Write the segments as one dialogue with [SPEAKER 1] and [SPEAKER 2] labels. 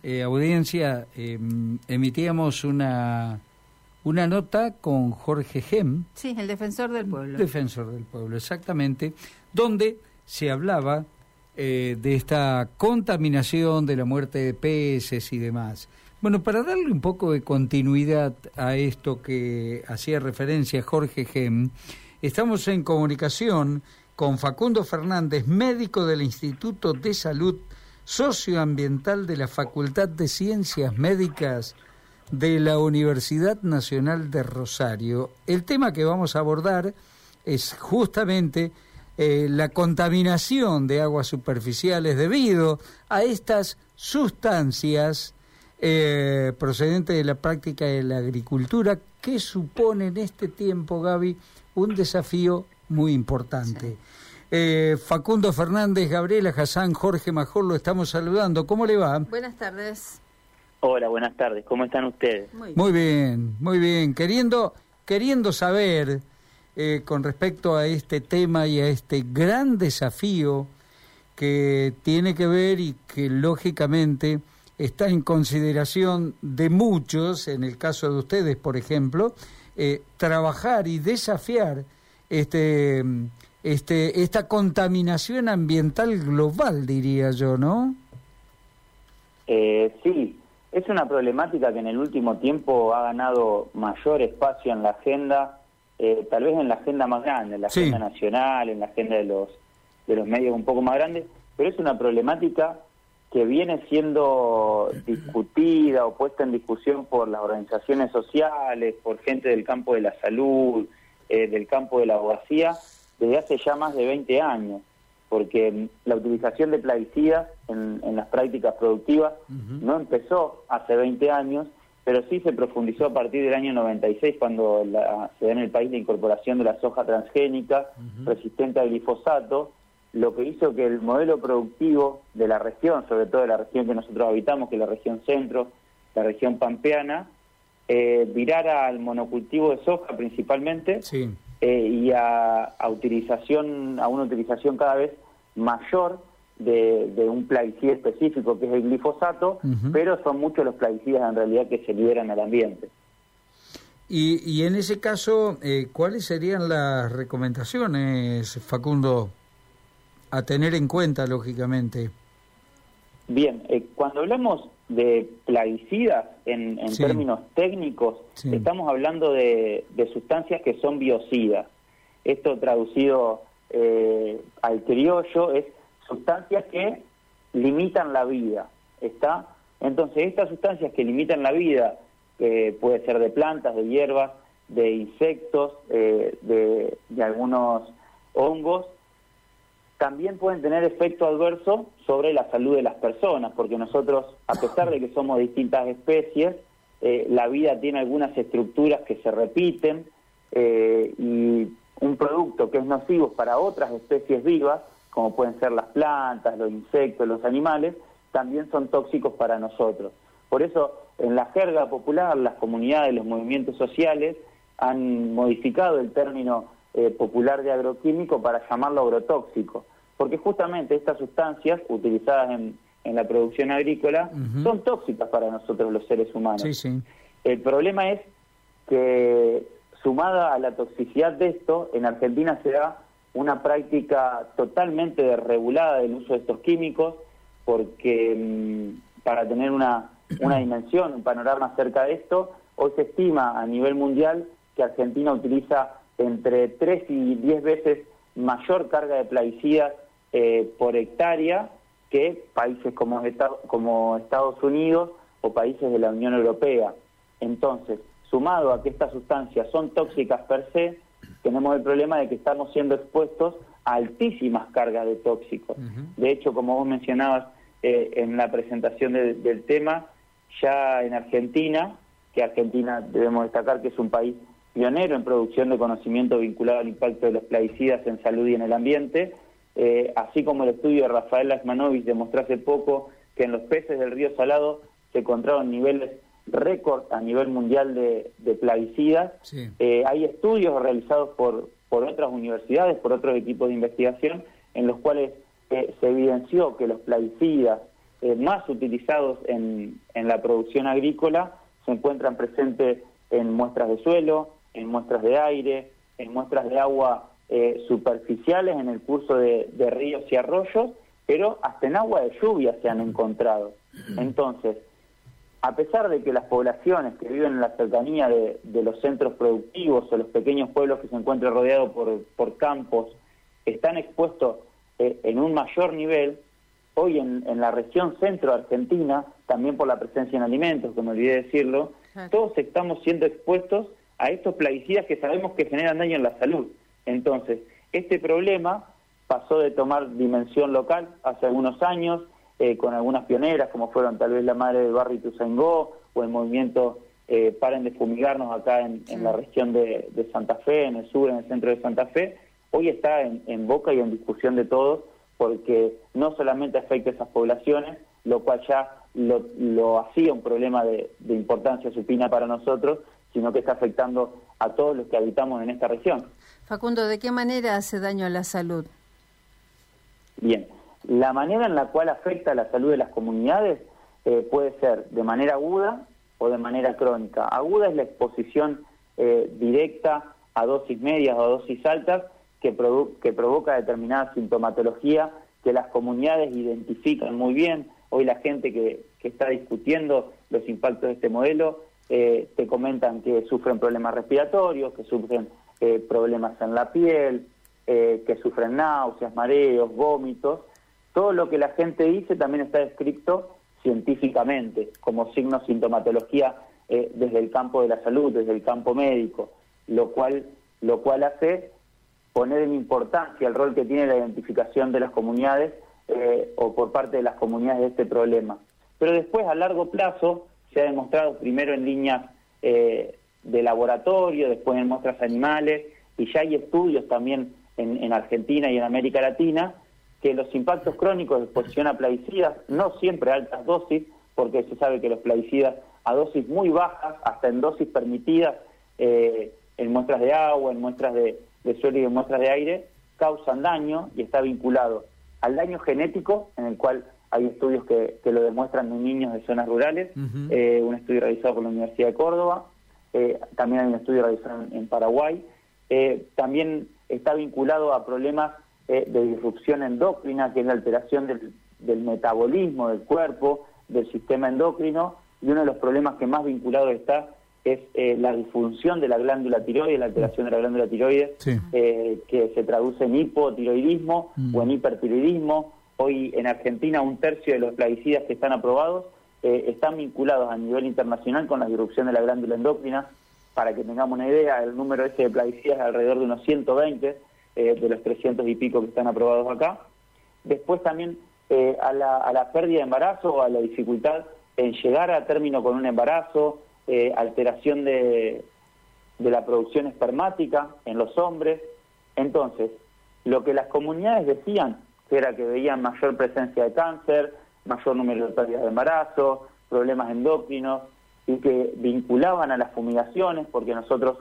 [SPEAKER 1] Eh, audiencia, em, emitíamos una, una nota con Jorge Gem.
[SPEAKER 2] Sí, el defensor del pueblo.
[SPEAKER 1] Defensor del pueblo, exactamente, donde se hablaba eh, de esta contaminación, de la muerte de peces y demás. Bueno, para darle un poco de continuidad a esto que hacía referencia Jorge Gem, estamos en comunicación con Facundo Fernández, médico del Instituto de Salud socioambiental de la Facultad de Ciencias Médicas de la Universidad Nacional de Rosario. El tema que vamos a abordar es justamente eh, la contaminación de aguas superficiales debido a estas sustancias eh, procedentes de la práctica de la agricultura que supone en este tiempo, Gaby, un desafío muy importante. Eh, Facundo Fernández, Gabriela Hassan, Jorge Major, lo estamos saludando. ¿Cómo le va?
[SPEAKER 2] Buenas tardes.
[SPEAKER 3] Hola, buenas tardes. ¿Cómo están ustedes?
[SPEAKER 1] Muy bien, muy bien. Queriendo, queriendo saber eh, con respecto a este tema y a este gran desafío que tiene que ver y que lógicamente está en consideración de muchos, en el caso de ustedes, por ejemplo, eh, trabajar y desafiar este este, esta contaminación ambiental global, diría yo, ¿no?
[SPEAKER 3] Eh, sí, es una problemática que en el último tiempo ha ganado mayor espacio en la agenda, eh, tal vez en la agenda más grande, en la agenda nacional, en la agenda de los, de los medios un poco más grandes, pero es una problemática que viene siendo discutida o puesta en discusión por las organizaciones sociales, por gente del campo de la salud, eh, del campo de la abogacía, desde hace ya más de 20 años, porque la utilización de plaguicidas en, las prácticas productivas no empezó hace 20 años, pero sí se profundizó a partir del año 96 cuando se da en el país la incorporación de la soja transgénica resistente al glifosato, lo que hizo que el modelo productivo de la región, sobre todo de la región que nosotros habitamos, que es la región centro, la región pampeana, eh, virara al monocultivo de soja principalmente, sí. Eh, y a, utilización a una utilización cada vez mayor de, un plaguicida específico que es el glifosato, pero son muchos los plaguicidas en realidad que se liberan al ambiente.
[SPEAKER 1] Y, y en ese caso, eh, ¿cuáles serían las recomendaciones, Facundo, a tener en cuenta, lógicamente?
[SPEAKER 3] Bien, eh, cuando hablamos de plaguicidas en, términos técnicos, estamos hablando de, sustancias que son biocidas. Esto traducido eh, al criollo es sustancias que limitan la vida. ¿Está? Entonces, estas sustancias que limitan la vida, que puede ser de plantas, de hierbas, de insectos, eh, de algunos hongos, también pueden tener efecto adverso sobre la salud de las personas, porque nosotros, a pesar de que somos distintas especies, eh, la vida tiene algunas estructuras que se repiten eh, y un producto que es nocivo para otras especies vivas, como pueden ser las plantas, los insectos, los animales, también son tóxicos para nosotros. Por eso, en la jerga popular, las comunidades, los movimientos sociales han modificado el término eh, popular de agroquímico para llamarlo agrotóxico, porque justamente estas sustancias utilizadas en, la producción agrícola son tóxicas para nosotros los seres humanos. El problema es que sumada a la toxicidad de esto, en Argentina se da una práctica totalmente desregulada del uso de estos químicos, porque mm, para tener una, una dimensión, un panorama acerca de esto, hoy se estima a nivel mundial que Argentina utiliza entre 3 y 10 veces mayor carga de plaguicidas eh, por hectárea que países como, como Estados Unidos o países de la Unión Europea. Entonces, sumado a que estas sustancias son tóxicas per se, tenemos el problema de que estamos siendo expuestos a altísimas cargas de tóxicos. De hecho, como vos mencionabas eh, en la presentación del tema, ya en Argentina, que Argentina debemos destacar que es un país pionero en producción de conocimiento vinculado al impacto de los plaguicidas en salud y en el ambiente, eh, así como el estudio de Rafael Lasmanovich demostró hace poco que en los peces del río Salado se encontraron niveles récord a nivel mundial de, plaguicidas. Eh, hay estudios realizados por, por otras universidades, por otros equipos de investigación, en los cuales eh, se evidenció que los plaguicidas eh, más utilizados en, en la producción agrícola se encuentran presentes en muestras de suelo, en muestras de aire, en muestras de agua eh, superficiales en el curso de, ríos y arroyos, pero hasta en agua de lluvia se han encontrado. Entonces, a pesar de que las poblaciones que viven en la cercanía de, los centros productivos o los pequeños pueblos que se encuentran rodeados por, campos están expuestos eh, en un mayor nivel, hoy en, la región centro argentina, también por la presencia en alimentos, como olvidé decirlo, todos estamos siendo expuestos a estos plaguicidas que sabemos que generan daño en la salud. Entonces, este problema pasó de tomar dimensión local hace algunos años, eh, con algunas pioneras, como fueron tal vez la madre de Barry Tuzaingó o el movimiento eh, Paren de Fumigarnos acá en, la región de, Santa Fe, en el sur, en el centro de Santa Fe, hoy está en, boca y en discusión de todos, porque no solamente afecta a esas poblaciones, lo cual ya lo, hacía un problema de, de importancia supina para nosotros, sino que está afectando a todos los que habitamos en esta región.
[SPEAKER 2] Facundo, ¿de qué manera hace daño a la salud?
[SPEAKER 3] Bien, la manera en la cual afecta a la salud de las comunidades eh, puede ser de manera aguda o de manera crónica. Aguda es la exposición eh, directa a dosis medias o a dosis altas que, que provoca determinada sintomatología que las comunidades identifican muy bien. Hoy la gente que, que está discutiendo los impactos de este modelo eh, te comentan que sufren problemas respiratorios, que sufren problemas en la piel, que sufren náuseas, mareos, vómitos, todo lo que la gente dice también está descrito científicamente como signo sintomatología eh, desde el campo de la salud, desde el campo médico, lo cual, lo cual hace poner en importancia el rol que tiene la identificación de las comunidades eh, o por parte de las comunidades de este problema. Pero después, a largo plazo, se ha demostrado primero en líneas eh, de laboratorio, después en muestras animales, y ya hay estudios también en, en Argentina y en América Latina que los impactos crónicos de exposición a plaguicidas, no siempre a altas dosis, porque se sabe que los plaguicidas a dosis muy bajas, hasta en dosis permitidas, eh, en muestras de agua, en muestras de, suelo y en muestras de aire, causan daño y está vinculado al daño genético, en el cual hay estudios que, lo demuestran en niños de zonas rurales, eh, un estudio realizado por la Universidad de Córdoba, eh, también hay un estudio realizado en Paraguay, también está vinculado a problemas eh, de disrupción endocrina, que es la alteración del, metabolismo del cuerpo, del sistema endocrino, y uno de los problemas que más vinculado está es eh, la disfunción de la glándula tiroides, la alteración de la glándula tiroides, eh, que se traduce en hipotiroidismo mm. o en hipertiroidismo. Hoy en Argentina un tercio de los plaguicidas que están aprobados están vinculados a nivel internacional con la disrupción de la glándula endocrina. Para que tengamos una idea, el número ese de plaguicidas es alrededor de unos 120, eh, de los 300 y pico que están aprobados acá. Después también eh, a, la, a, la, pérdida de embarazo o a la dificultad en llegar a término con un embarazo, eh, alteración de, de la producción espermática en los hombres. Entonces, lo que las comunidades decían, que era que veían mayor presencia de cáncer, mayor número de pérdidas de embarazo, problemas endocrinos, y que vinculaban a las fumigaciones, porque nosotros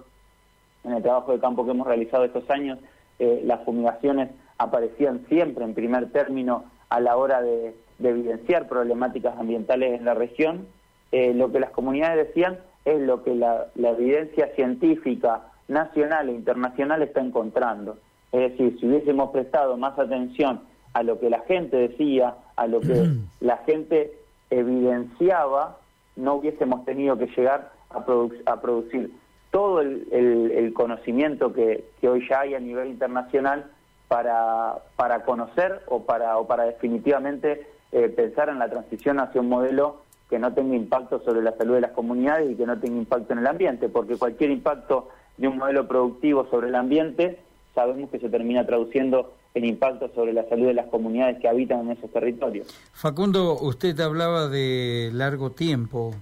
[SPEAKER 3] en el trabajo de campo que hemos realizado estos años eh, las fumigaciones aparecían siempre en primer término a la hora de, evidenciar problemáticas ambientales en la región, eh, lo que las comunidades decían es lo que la, evidencia científica nacional e internacional está encontrando. Es decir, si hubiésemos prestado más atención a lo que la gente decía, a lo que la gente evidenciaba, no hubiésemos tenido que llegar a, a producir todo el, conocimiento que, hoy ya hay a nivel internacional para, para conocer o para, o para definitivamente eh, pensar en la transición hacia un modelo que no tenga impacto sobre la salud de las comunidades y que no tenga impacto en el ambiente, porque cualquier impacto de un modelo productivo sobre el ambiente sabemos que se termina traduciendo en impacto sobre la salud de las comunidades que habitan en esos territorios.
[SPEAKER 1] Facundo, usted hablaba de largo tiempo,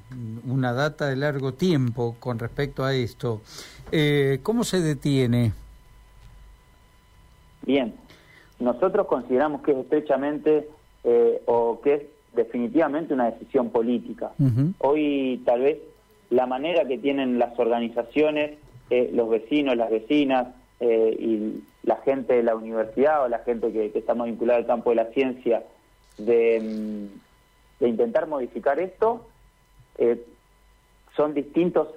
[SPEAKER 1] una data de largo tiempo con respecto a esto. Eh, ¿Cómo se detiene?
[SPEAKER 3] Bien, nosotros consideramos que es estrechamente eh, o que es definitivamente una decisión política. Hoy tal vez la manera que tienen las organizaciones, eh, los vecinos, las vecinas, eh, y la gente de la universidad o la gente que, que está vinculada al campo de la ciencia de, mm, intentar modificar esto, eh, son distintos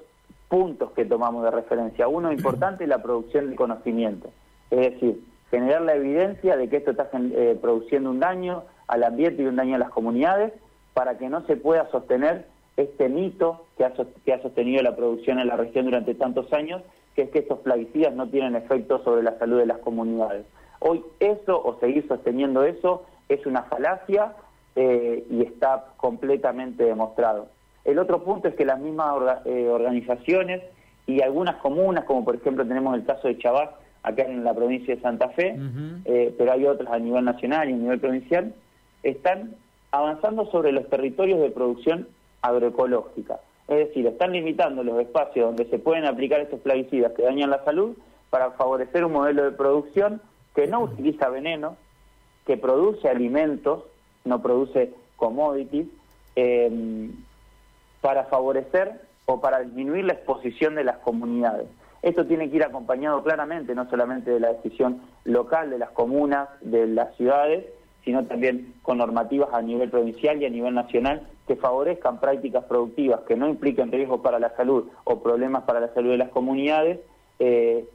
[SPEAKER 3] puntos que tomamos de referencia. Uno importante es la producción de conocimiento, es decir, generar la evidencia de que esto está eh, produciendo un daño al ambiente y un daño a las comunidades para que no se pueda sostener este mito que ha, que ha sostenido la producción en la región durante tantos años, que es que estos plaguicidas no tienen efecto sobre la salud de las comunidades. Hoy eso, o seguir sosteniendo eso, es una falacia eh, y está completamente demostrado. El otro punto es que las mismas eh, organizaciones y algunas comunas, como por ejemplo tenemos el caso de Chabás, acá en la provincia de Santa Fe, eh, pero hay otras a nivel nacional y a nivel provincial, están avanzando sobre los territorios de producción agroecológica. Es decir, están limitando los espacios donde se pueden aplicar estos plaguicidas que dañan la salud para favorecer un modelo de producción que no utiliza veneno, que produce alimentos, no produce commodities, eh, para favorecer o para disminuir la exposición de las comunidades. Esto tiene que ir acompañado claramente, no solamente de la decisión local de las comunas, de las ciudades, sino también con normativas a nivel provincial y a nivel nacional que favorezcan prácticas productivas que no impliquen riesgos para la salud o problemas para la salud de las comunidades eh,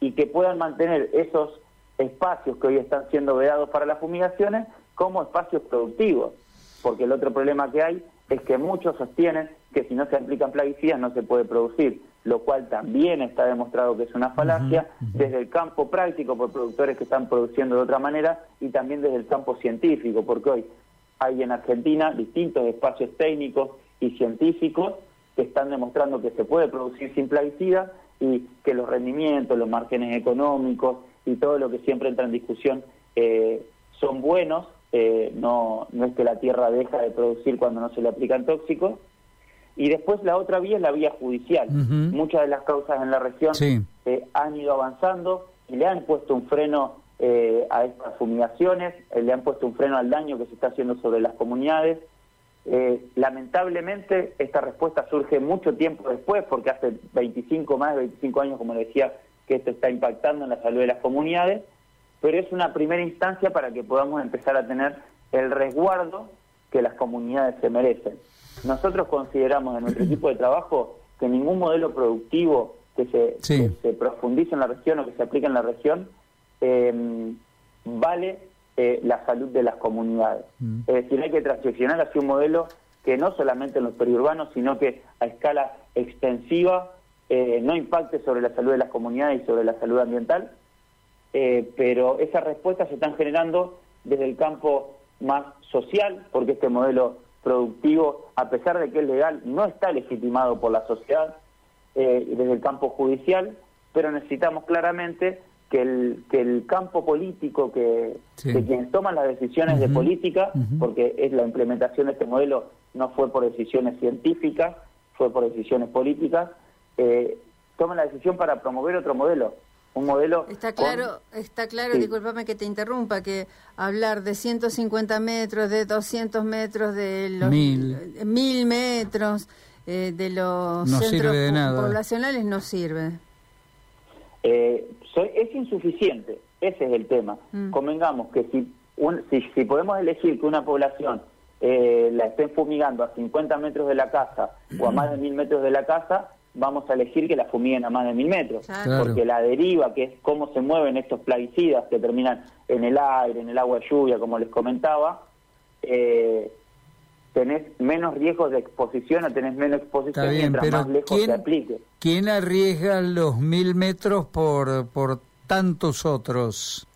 [SPEAKER 3] y que puedan mantener esos espacios que hoy están siendo vedados para las fumigaciones como espacios productivos, porque el otro problema que hay es que muchos sostienen que si no se aplican plaguicidas no se puede producir, lo cual también está demostrado que es una falacia desde el campo práctico por productores que están produciendo de otra manera y también desde el campo científico, porque hoy hay en Argentina distintos espacios técnicos y científicos que están demostrando que se puede producir sin plaguicidas y que los rendimientos, los márgenes económicos y todo lo que siempre entra en discusión eh, son buenos, eh, no, no es que la tierra deja de producir cuando no se le aplican tóxicos. Y después la otra vía es la vía judicial. Muchas de las causas en la región eh, han ido avanzando y le han puesto un freno a estas fumigaciones, le han puesto un freno al daño que se está haciendo sobre las comunidades. lamentablemente esta respuesta surge mucho tiempo después, porque hace 25, más de 25 años, como le decía, que esto está impactando en la salud de las comunidades, pero es una primera instancia para que podamos empezar a tener el resguardo que las comunidades se merecen. Nosotros consideramos en nuestro equipo de trabajo que ningún modelo productivo que se, se profundice en la región o que se aplique en la región eh, vale eh, la salud de las comunidades. Mm. Es decir, hay que transicionar hacia un modelo que no solamente en los periurbanos, sino que a escala extensiva eh, no impacte sobre la salud de las comunidades y sobre la salud ambiental, eh, pero esas respuestas se están generando desde el campo más social, porque este modelo productivo, a pesar de que es legal, no está legitimado por la sociedad, eh, desde el campo judicial, pero necesitamos claramente que el, que el campo político, que, quienes toman las decisiones de política, porque es la implementación de este modelo no fue por decisiones científicas, fue por decisiones políticas, eh, toman la decisión para promover otro modelo. Un modelo.
[SPEAKER 2] Está claro, está claro, discúlpame que te interrumpa, que hablar de 150 metros, de 200 metros, de los mil, metros, eh, de los centros poblacionales no sirve.
[SPEAKER 3] Eh, es insuficiente, ese es el tema. Mm. Convengamos que si, si, si podemos elegir que una población eh, la estén fumigando a 50 metros de la casa o a más de mil metros de la casa, vamos a elegir que la fumiguen a más de mil metros, porque la deriva, que es cómo se mueven estos plaguicidas que terminan en el aire, en el agua de lluvia, como les comentaba, eh, tenés menos riesgos de exposición o tenés menos exposición mientras más lejos se aplique.
[SPEAKER 1] ¿Quién arriesga los mil metros por, por tantos otros?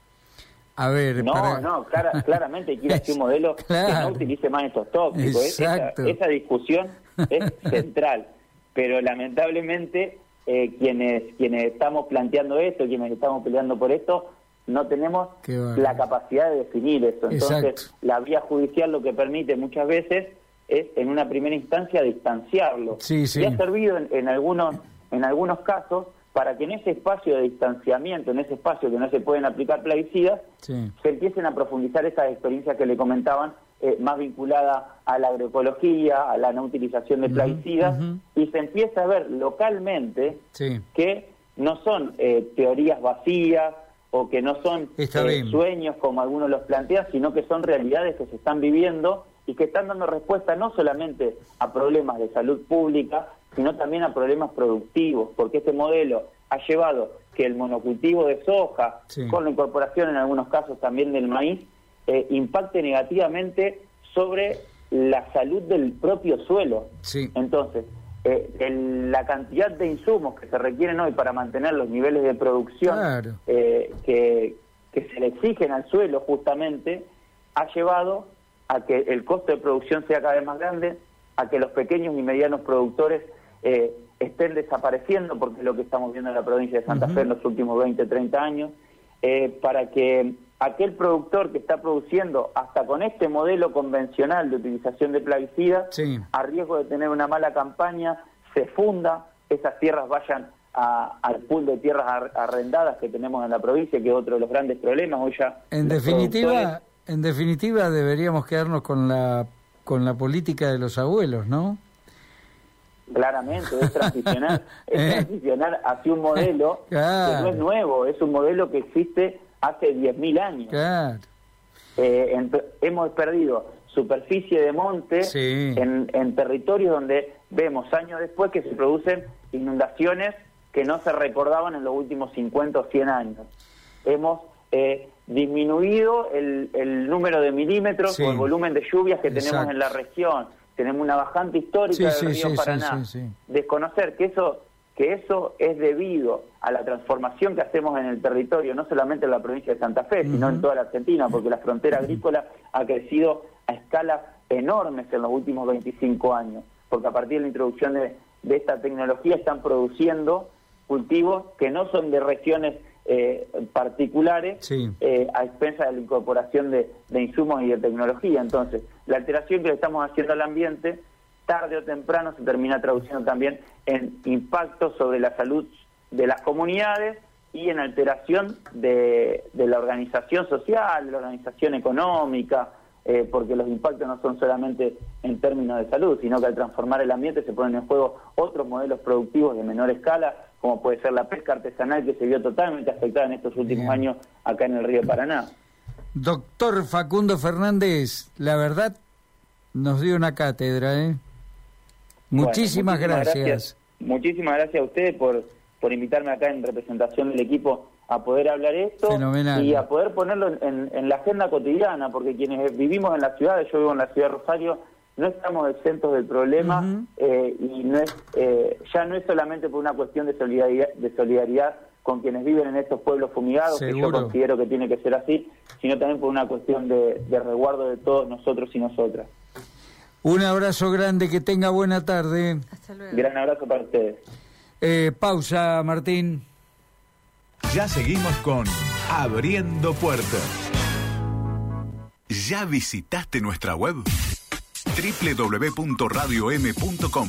[SPEAKER 1] A ver,
[SPEAKER 3] no, no, claramente hay que ir hacia un modelo que no utilice más estos tóxicos. Esa, esa discusión es central pero lamentablemente eh, quienes quienes estamos planteando esto, quienes estamos peleando por esto, no tenemos la capacidad de definir eso. Entonces, la vía judicial lo que permite muchas veces es, en una primera instancia, distanciarlo. Y ha servido en, algunos en algunos casos para que en ese espacio de distanciamiento, en ese espacio que no se pueden aplicar plaguicidas, se empiecen a profundizar esas experiencias que le comentaban eh, más vinculada a la agroecología, a la no utilización de plaguicidas, y se empieza a ver localmente que no son eh, teorías vacías o que no son eh, sueños como algunos los plantean, sino que son realidades que se están viviendo y que están dando respuesta no solamente a problemas de salud pública, sino también a problemas productivos, porque este modelo ha llevado que el monocultivo de soja, con la incorporación en algunos casos también del maíz, eh, impacte negativamente sobre la salud del propio suelo. Entonces, eh, la cantidad de insumos que se requieren hoy para mantener los niveles de producción eh, que, que se le exigen al suelo justamente, ha llevado a que el costo de producción sea cada vez más grande, a que los pequeños y medianos productores eh, estén desapareciendo, porque es lo que estamos viendo en la provincia de Santa Fe en los últimos 20, 30 años, eh, para que aquel productor que está produciendo hasta con este modelo convencional de utilización de plaguicidas, a riesgo de tener una mala campaña, se funda, esas tierras vayan al pool de tierras arrendadas que tenemos en la provincia, que es otro de los grandes problemas. Hoy ya
[SPEAKER 1] en definitiva, en definitiva deberíamos quedarnos con la con la política de los abuelos, ¿no?
[SPEAKER 3] Claramente, es transicionar, es ¿Eh? transicionar hacia un modelo que no es nuevo, es un modelo que existe hace 10.000 años. Eh, hemos perdido superficie de monte en, en territorios donde vemos años después que se producen inundaciones que no se recordaban en los últimos 50 o 100 años. Hemos eh, disminuido el, el, número de milímetros o el volumen de lluvias que tenemos en la región tenemos una bajante histórica del río Paraná. Desconocer que eso que eso es debido a la transformación que hacemos en el territorio, no solamente en la provincia de Santa Fe, sino en toda la Argentina, porque la frontera agrícola ha crecido a escalas enormes en los últimos 25 años, porque a partir de la introducción de, de esta tecnología están produciendo cultivos que no son de regiones eh, particulares eh, a expensa de la incorporación de, insumos y de tecnología. Entonces, la alteración que le estamos haciendo al ambiente, tarde o temprano se termina traduciendo también en impacto sobre la salud de las comunidades y en alteración de, la organización social, de la organización económica, eh, porque los impactos no son solamente en términos de salud, sino que al transformar el ambiente se ponen en juego otros modelos productivos de menor escala, como puede ser la pesca artesanal que se vio totalmente afectada en estos últimos años acá en el río Paraná.
[SPEAKER 1] Doctor Facundo Fernández, la verdad nos dio una cátedra, ¿eh? Muchísimas, gracias.
[SPEAKER 3] Muchísimas gracias a ustedes por, por invitarme acá en representación del equipo a poder hablar esto y a poder ponerlo en, en, la agenda cotidiana, porque quienes vivimos en la ciudad, yo vivo en la ciudad de Rosario, no estamos exentos del problema eh, y no es eh, ya no es solamente por una cuestión de solidaridad, de solidaridad con quienes viven en estos pueblos fumigados, que yo considero que tiene que ser así, sino también por una cuestión de, de resguardo de todos nosotros y nosotras.
[SPEAKER 1] Un abrazo grande, que tenga buena tarde.
[SPEAKER 3] Hasta luego. Gran abrazo para ustedes.
[SPEAKER 1] Eh, pausa, Martín.
[SPEAKER 4] Ya seguimos con Abriendo Puertas. ¿Ya visitaste nuestra web? www.radiom.com